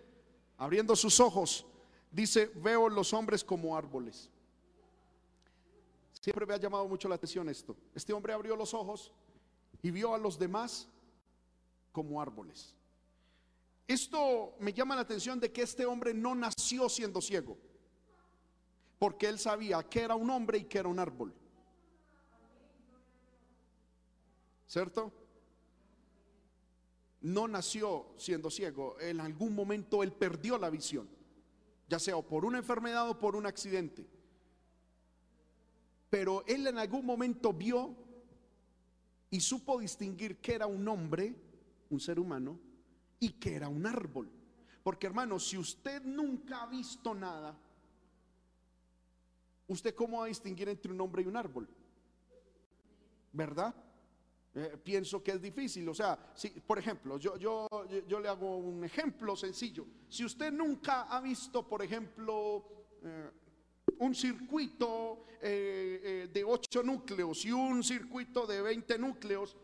abriendo sus ojos, dice, veo los hombres como árboles. Siempre me ha llamado mucho la atención esto. Este hombre abrió los ojos y vio a los demás como árboles. Esto me llama la atención de que este hombre no nació siendo ciego, porque él sabía que era un hombre y que era un árbol. ¿Cierto? No nació siendo ciego, en algún momento él perdió la visión, ya sea por una enfermedad o por un accidente. Pero él en algún momento vio y supo distinguir que era un hombre, un ser humano, y que era un árbol. Porque hermano, si usted nunca ha visto nada, ¿usted cómo va a distinguir entre un hombre y un árbol? ¿Verdad? Eh, pienso que es difícil. O sea, si, por ejemplo, yo, yo, yo le hago un ejemplo sencillo. Si usted nunca ha visto, por ejemplo, eh, un circuito eh, de 8 núcleos y un circuito de 20 núcleos,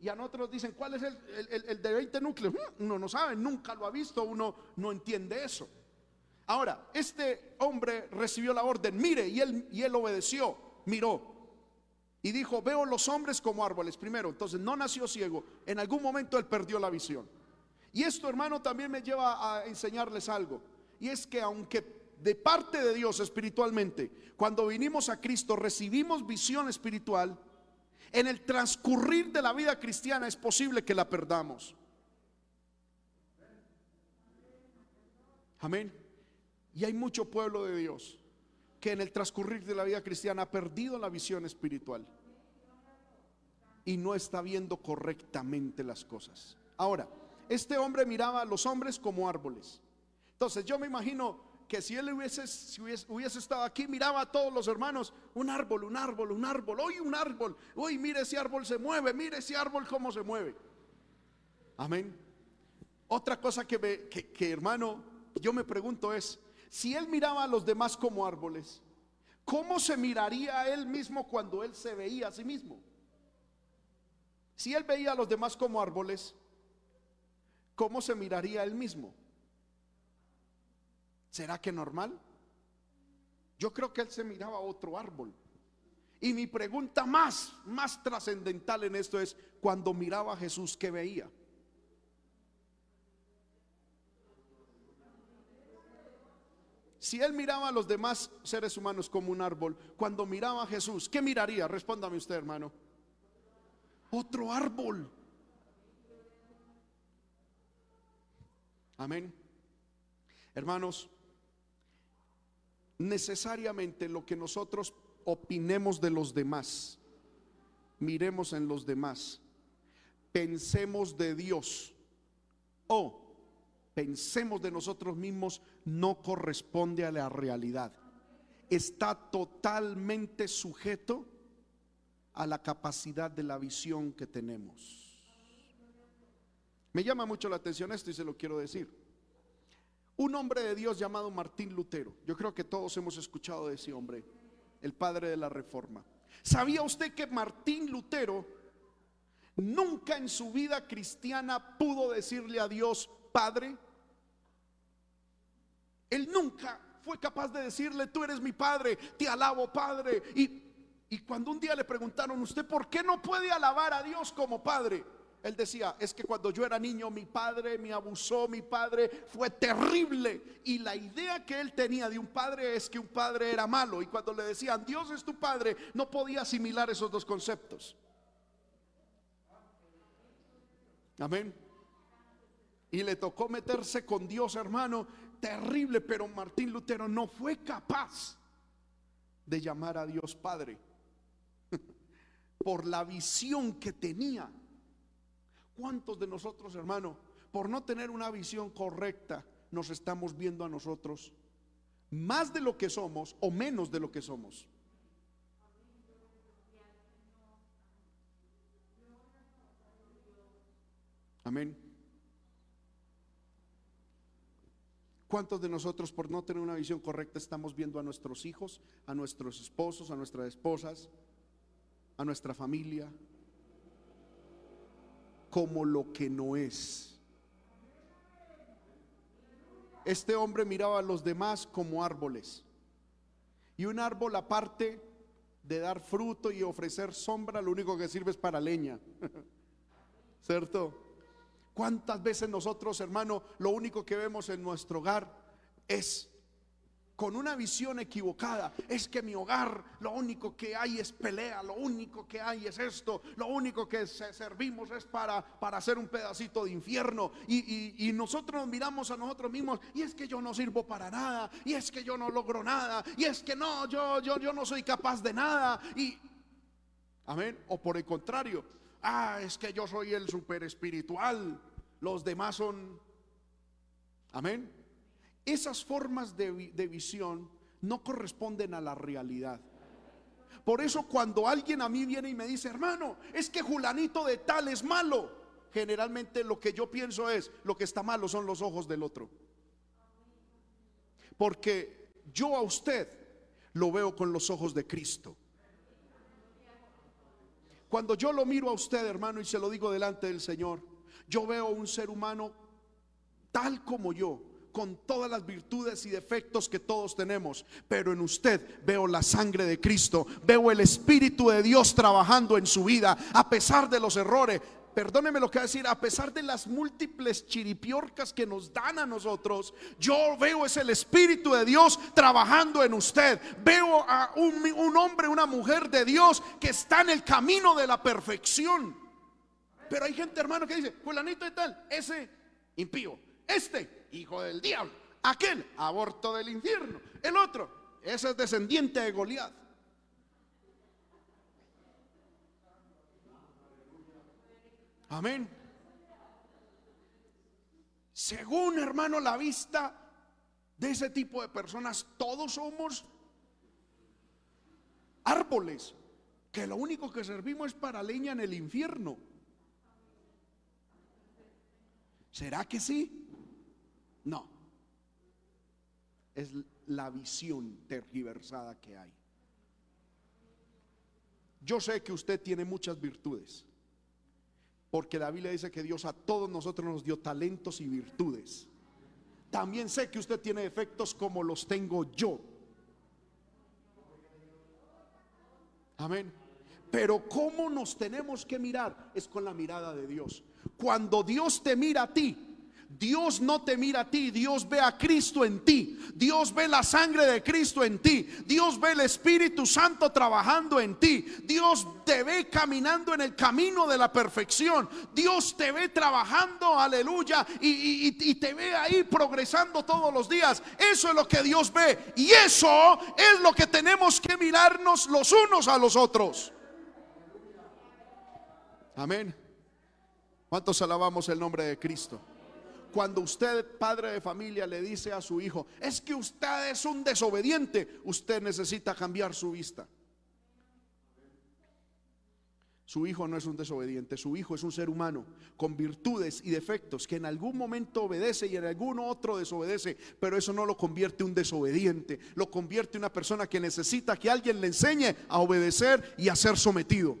y a nosotros dicen, ¿cuál es el, el de 20 núcleos? Mm, uno no sabe, nunca lo ha visto, uno no entiende eso. Ahora, este hombre recibió la orden, mire, y él, y él obedeció, miró. Y dijo, veo los hombres como árboles. Primero, entonces no nació ciego. En algún momento él perdió la visión. Y esto, hermano, también me lleva a enseñarles algo. Y es que aunque de parte de Dios espiritualmente, cuando vinimos a Cristo recibimos visión espiritual, en el transcurrir de la vida cristiana es posible que la perdamos. Amén. Y hay mucho pueblo de Dios que en el transcurrir de la vida cristiana ha perdido la visión espiritual y no está viendo correctamente las cosas. Ahora, este hombre miraba a los hombres como árboles. Entonces yo me imagino que si él hubiese, hubiese, estado aquí, miraba a todos los hermanos, un árbol, un árbol, un árbol, hoy un árbol, hoy mire ese árbol se mueve, mire ese árbol cómo se mueve. Amén. Otra cosa que, que hermano, yo me pregunto es, si él miraba a los demás como árboles, ¿cómo se miraría a él mismo cuando él se veía a sí mismo? Si él veía a los demás como árboles, ¿cómo se miraría a él mismo? ¿Será que normal? Yo creo que él se miraba a otro árbol. Y mi pregunta más, más trascendental en esto es, cuando miraba a Jesús, ¿qué veía? Si él miraba a los demás seres humanos como un árbol, cuando miraba a Jesús, ¿qué miraría? Respóndame usted, hermano. Otro árbol. Amén. Hermanos, necesariamente lo que nosotros opinemos de los demás, miremos en los demás, pensemos de Dios o pensemos de nosotros mismos no corresponde a la realidad. Está totalmente sujeto a la capacidad de la visión que tenemos. Me llama mucho la atención esto y se lo quiero decir. Un hombre de Dios llamado Martín Lutero, yo creo que todos hemos escuchado de ese hombre, el padre de la reforma. ¿Sabía usted que Martín Lutero nunca en su vida cristiana pudo decirle a Dios, Padre? Él nunca fue capaz de decirle, tú eres mi padre, te alabo padre. Y, cuando un día le preguntaron, ¿usted por qué no puede alabar a Dios como padre? Él decía, es que cuando yo era niño mi padre me abusó, mi padre fue terrible. Y la idea que él tenía de un padre es que un padre era malo. Y cuando le decían, Dios es tu padre, no podía asimilar esos dos conceptos. Amén. Y le tocó meterse con Dios, hermano, terrible, pero Martín Lutero no fue capaz de llamar a Dios Padre por la visión que tenía. ¿Cuántos de nosotros, hermano, por no tener una visión correcta, nos estamos viendo a nosotros más de lo que somos o menos de lo que somos? Amén. ¿Cuántos de nosotros por no tener una visión correcta estamos viendo a nuestros hijos, a nuestros esposos, a nuestras esposas, a nuestra familia como lo que no es? Este hombre miraba a los demás como árboles. Y un árbol aparte de dar fruto y ofrecer sombra, lo único que sirve es para leña. ¿Cierto? ¿Cuántas veces nosotros, hermano, lo único que vemos en nuestro hogar es con una visión equivocada. Es que mi hogar lo único que hay es pelea, lo único que hay es esto, lo único que servimos es para, para hacer un pedacito de infierno. Y, nosotros nos miramos a nosotros mismos y es que yo no sirvo para nada, y es que yo no logro nada, y es que no, yo, yo, yo no soy capaz de nada. Y, amén, o por el contrario, ah, es que yo soy el super espiritual los demás son... Amén. Esas formas de, visión no corresponden a la realidad. Por eso cuando alguien a mí viene y me dice, hermano, es que Julanito de tal es malo, generalmente lo que yo pienso es, lo que está malo son los ojos del otro. Porque yo a usted lo veo con los ojos de Cristo. Cuando yo lo miro a usted, hermano, y se lo digo delante del Señor, yo veo un ser humano tal como yo, con todas las virtudes y defectos que todos tenemos, pero en usted veo la sangre de Cristo, veo el Espíritu de Dios trabajando en su vida, a pesar de los errores, perdóneme lo que va a decir, a pesar de las múltiples chiripiorcas que nos dan a nosotros, yo veo es el Espíritu de Dios trabajando en usted. Veo a un, hombre, una mujer de Dios que está en el camino de la perfección. Pero hay gente, hermano, que dice, fulanito y tal, ese impío, este, hijo del diablo, aquel, aborto del infierno, el otro, ese es descendiente de Goliat. Amén. Según hermano la vista de ese tipo de personas, todos somos árboles que lo único que servimos es para leña en el infierno. ¿Será que sí? No. Es la visión tergiversada que hay. Yo sé que usted tiene muchas virtudes. Porque la Biblia dice que Dios a todos nosotros nos dio talentos y virtudes. También sé que usted tiene efectos como los tengo yo. Amén. Pero cómo nos tenemos que mirar es con la mirada de Dios. Cuando Dios te mira a ti, Dios no te mira a ti, Dios ve a Cristo en ti. Dios ve la sangre de Cristo en ti. Dios ve el Espíritu Santo trabajando en ti. Dios te ve caminando en el camino de la perfección. Dios te ve trabajando, aleluya, y, te ve ahí progresando todos los días. Eso es lo que Dios ve. Y eso es lo que tenemos que mirarnos los unos a los otros. Amén. ¿Cuántos alabamos el nombre de Cristo? Cuando usted, padre de familia, le dice a su hijo, es que usted es un desobediente, usted necesita cambiar su vista. Su hijo no es un desobediente, su hijo es un ser humano con virtudes y defectos que en algún momento obedece y en algún otro desobedece, pero eso no lo convierte un desobediente, lo convierte en una persona que necesita que alguien le enseñe a obedecer y a ser sometido.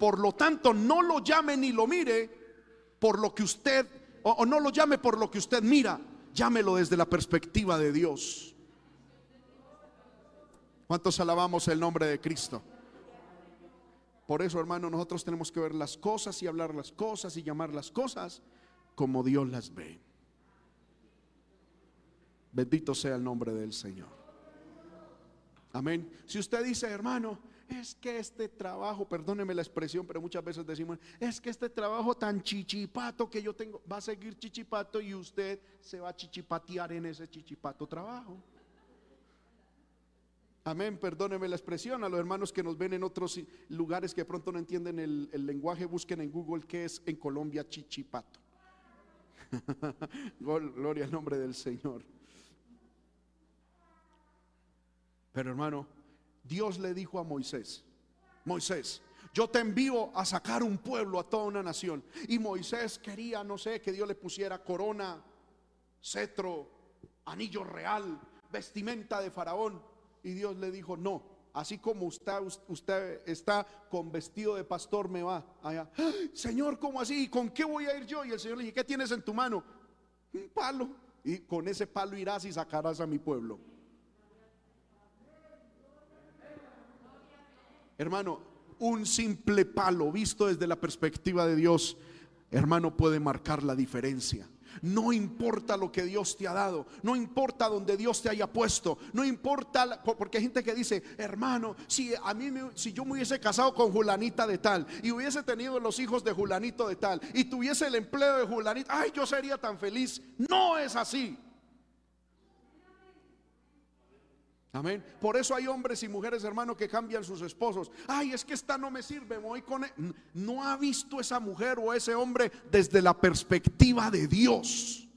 Por lo tanto, no lo llame ni lo mire por lo que usted o, no lo llame por lo que usted mira, llámelo desde la perspectiva de Dios. ¿Cuántos alabamos el nombre de Cristo? Por eso, hermano, nosotros tenemos que ver las cosas y hablar las cosas y llamar las cosas como Dios las ve. Bendito sea el nombre del Señor. Amén. Si usted dice, hermano, es que este trabajo, perdóneme la expresión, pero muchas veces decimos, es que este trabajo tan chichipato que yo tengo, va a seguir chichipato y usted se va a chichipatear en ese chichipato trabajo. Amén, perdóneme la expresión. A los hermanos que nos ven en otros lugares que pronto no entienden el, el lenguaje, busquen en Google qué es en Colombia chichipato. Gloria al nombre del Señor. Pero hermano, Dios le dijo a Moisés, Moisés, yo te envío a sacar un pueblo, a toda una nación. Y Moisés quería, no sé, que Dios le pusiera corona, cetro, anillo real, vestimenta de faraón. Y Dios le dijo, no, así como usted, está con vestido de pastor, me va allá. Señor, ¿cómo así? ¿Y con qué voy a ir yo? Y el Señor le dijo, ¿qué tienes en tu mano? Un palo. Y con ese palo irás y sacarás a mi pueblo. Hermano, un simple palo visto desde la perspectiva de Dios, hermano, puede marcar la diferencia. No importa lo que Dios te ha dado, no importa donde Dios te haya puesto, no importa, porque hay gente que dice, hermano, si a mí si yo me hubiese casado con Julanita de tal y hubiese tenido los hijos de Julanito de tal y tuviese el empleo de Julanita, ay, yo sería tan feliz. No es así. Amén. Por eso hay hombres y mujeres, hermanos, que cambian sus esposos. Ay, es que esta no me sirve, voy con él. E-". No ha visto esa mujer o ese hombre desde la perspectiva de Dios.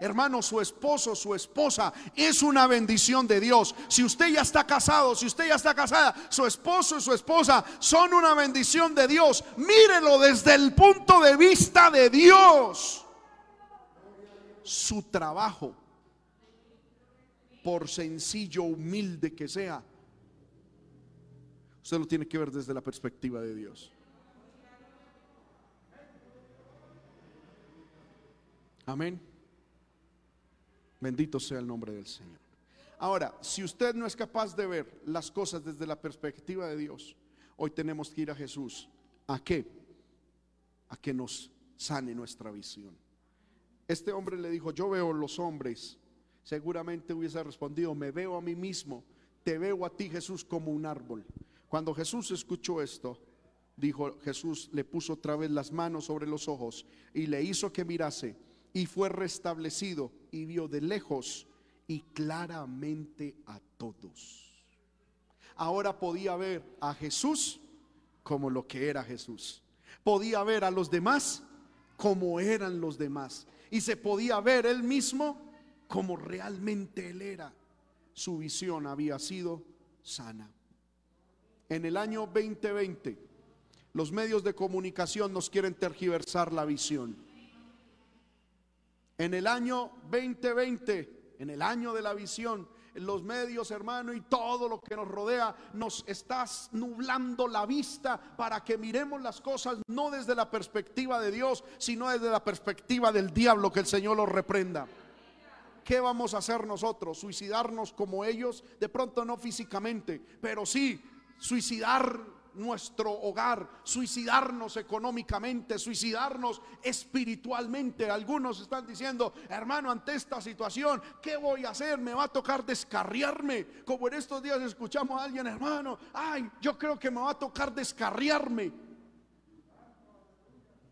Hermano, su esposo, su esposa es una bendición de Dios. Si usted ya está casado, si usted ya está casada, su esposo y su esposa son una bendición de Dios. Mírelo desde el punto de vista de Dios. Su trabajo, por sencillo, humilde que sea, usted lo tiene que ver desde la perspectiva de Dios. Amén. Bendito sea el nombre del Señor. Ahora, si usted no es capaz de ver las cosas desde la perspectiva de Dios, hoy tenemos que ir a Jesús. ¿A qué? A que nos sane nuestra visión. Este hombre le dijo, yo veo los hombres. Seguramente hubiese respondido, me veo a mí mismo, te veo a ti Jesús como un árbol. Cuando Jesús escuchó esto, dijo Jesús, le puso otra vez las manos sobre los ojos y le hizo que mirase y fue restablecido y vio de lejos y claramente a todos. Ahora podía ver a Jesús como lo que era Jesús. Podía ver a los demás como eran los demás. Y se podía ver él mismo como realmente él era. Su visión había sido sana. En el año 2020, los medios de comunicación nos quieren tergiversar la visión. En el año 2020, en el año de la visión, los medios, hermano, y todo lo que nos rodea, nos está nublando la vista para que miremos las cosas no desde la perspectiva de Dios, sino desde la perspectiva del diablo, que el Señor los reprenda. ¿Qué vamos a hacer nosotros? ¿Suicidarnos como ellos? De pronto no físicamente, pero sí suicidar nuestro hogar, suicidarnos económicamente, suicidarnos espiritualmente. Algunos están diciendo, hermano, ante esta situación, ¿qué voy a hacer? Me va a tocar descarriarme. Como en estos días escuchamos a alguien, hermano, ay, yo creo que me va a tocar descarriarme.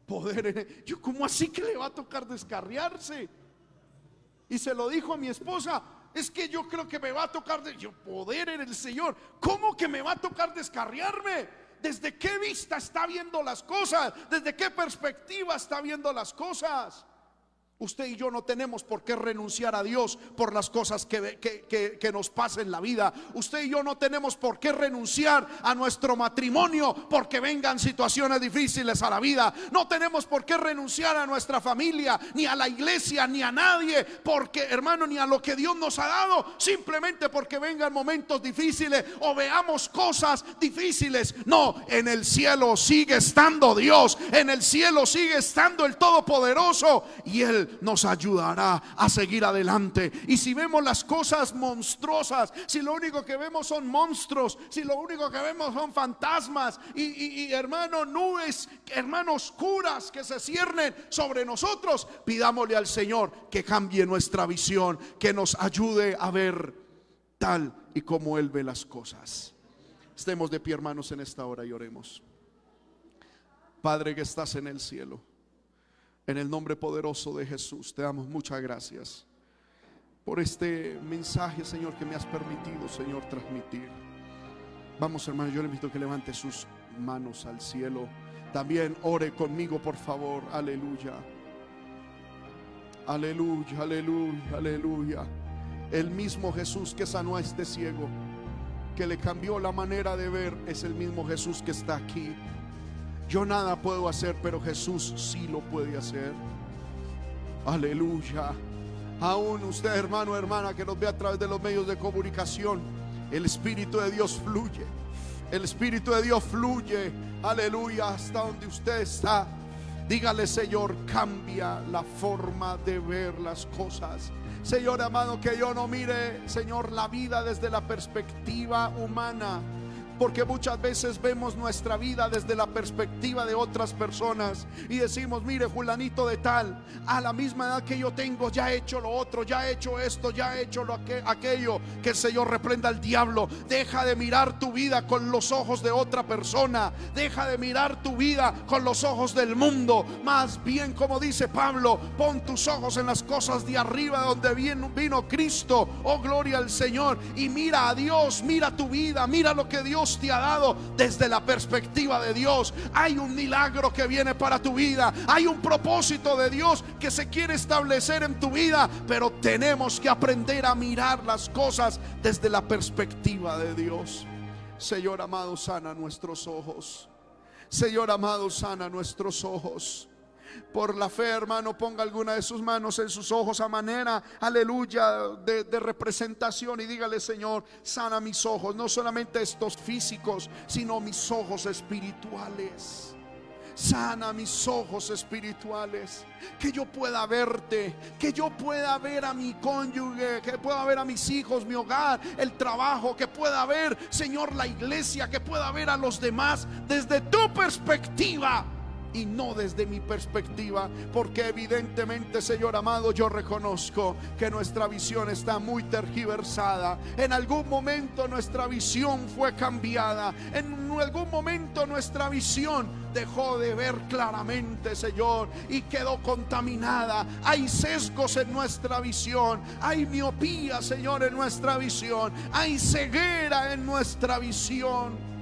Poder, yo, ¿cómo así que le va a tocar descarriarse? Y se lo dijo a mi esposa, es que yo creo que me va a tocar, de, yo poder en el Señor, ¿cómo que me va a tocar descarriarme? ¿Desde qué vista está viendo las cosas? ¿Desde qué perspectiva está viendo las cosas? Usted y yo no tenemos por qué renunciar a Dios por las cosas que, nos pasen en la vida. Usted y yo no tenemos por qué renunciar a nuestro matrimonio porque vengan situaciones difíciles a la vida. No tenemos por qué renunciar a nuestra familia, ni a la iglesia, ni a nadie, porque hermano, ni a lo que Dios nos ha dado, simplemente porque vengan momentos difíciles o veamos cosas difíciles. No, en el cielo sigue estando Dios, en el cielo sigue estando el Todopoderoso y Nos ayudará a seguir adelante. Y si vemos las cosas monstruosas, si lo único que vemos son monstruos, si lo único que vemos son fantasmas y, hermano, nubes, hermano, oscuras que se ciernen sobre nosotros, pidámosle al Señor que cambie nuestra visión, que nos ayude a ver tal y como Él ve las cosas. Estemos de pie, hermanos, en esta hora y oremos. Padre que estás en el cielo. En el nombre poderoso de Jesús, te damos muchas gracias por este mensaje, Señor, que me has permitido, Señor, transmitir. Vamos, hermano, yo le invito a que levante sus manos al cielo. También ore conmigo, por favor. Aleluya. Aleluya, aleluya, aleluya. El mismo Jesús que sanó a este ciego, que le cambió la manera de ver, es el mismo Jesús que está aquí yo nada puedo hacer, pero Jesús sí lo puede hacer. Aleluya. Aún usted, hermano, hermana, que nos ve a través de los medios de comunicación, el Espíritu de Dios fluye. El Espíritu de Dios fluye. Aleluya. Hasta donde usted está. Dígale, Señor, cambia la forma de ver las cosas. Señor amado, que yo no mire, Señor, la vida desde la perspectiva humana porque muchas veces vemos nuestra vida desde la perspectiva de otras personas y decimos, mire, fulanito de tal, a la misma edad que yo tengo, ya he hecho lo otro, ya he hecho esto, ya he hecho lo aquello. Que el Señor reprenda al diablo. Deja de mirar tu vida con los ojos de otra persona. Deja de mirar tu vida con los ojos del mundo. Más bien, como dice Pablo, pon tus ojos en las cosas de arriba donde vino Cristo. Oh, gloria al Señor. Y mira a Dios, mira tu vida, mira lo que Dios Te ha dado desde la perspectiva de Dios. Hay un milagro que viene para tu vida. Hay un propósito de Dios que se quiere establecer en tu vida. Pero tenemos que aprender a mirar las cosas desde la perspectiva de Dios. Señor amado, sana nuestros ojos. Señor amado, sana nuestros ojos. Por la fe, hermano, ponga alguna de sus manos en sus ojos a manera, aleluya, de, representación y dígale, Señor, sana mis ojos, no solamente estos físicos, sino mis ojos espirituales. Sana mis ojos espirituales. Que yo pueda verte. Que yo pueda ver a mi cónyuge. Que pueda ver a mis hijos, mi hogar, el trabajo. Que pueda ver, Señor, la iglesia. Que pueda ver a los demás desde tu perspectiva y no desde mi perspectiva, porque evidentemente, Señor amado, yo reconozco que nuestra visión está muy tergiversada. En algún momento nuestra visión fue cambiada. En algún momento nuestra visión dejó de ver claramente, Señor, y quedó contaminada. Hay sesgos en nuestra visión, hay miopía, Señor, en nuestra visión, hay ceguera en nuestra visión.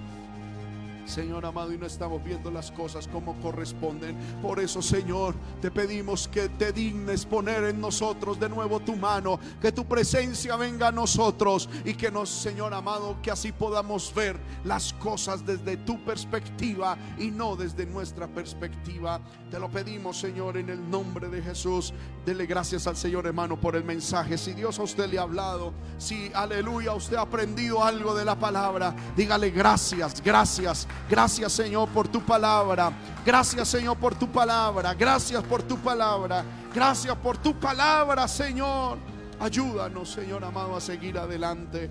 Señor amado, y no estamos viendo las cosas como corresponden. Por eso, Señor, te pedimos que te dignes poner en nosotros de nuevo tu mano, que tu presencia venga a nosotros y que nos, Señor amado, que así podamos ver las cosas desde tu perspectiva y no desde nuestra perspectiva. Te lo pedimos, Señor, en el nombre de Jesús. Dele gracias al Señor, hermano, por el mensaje. Si Dios a usted le ha hablado, si, aleluya, usted ha aprendido algo de la palabra, dígale gracias, gracias. Gracias Señor por tu palabra. Gracias Señor por tu palabra. Gracias por tu palabra. Gracias por tu palabra Señor. Ayúdanos Señor amado a seguir adelante.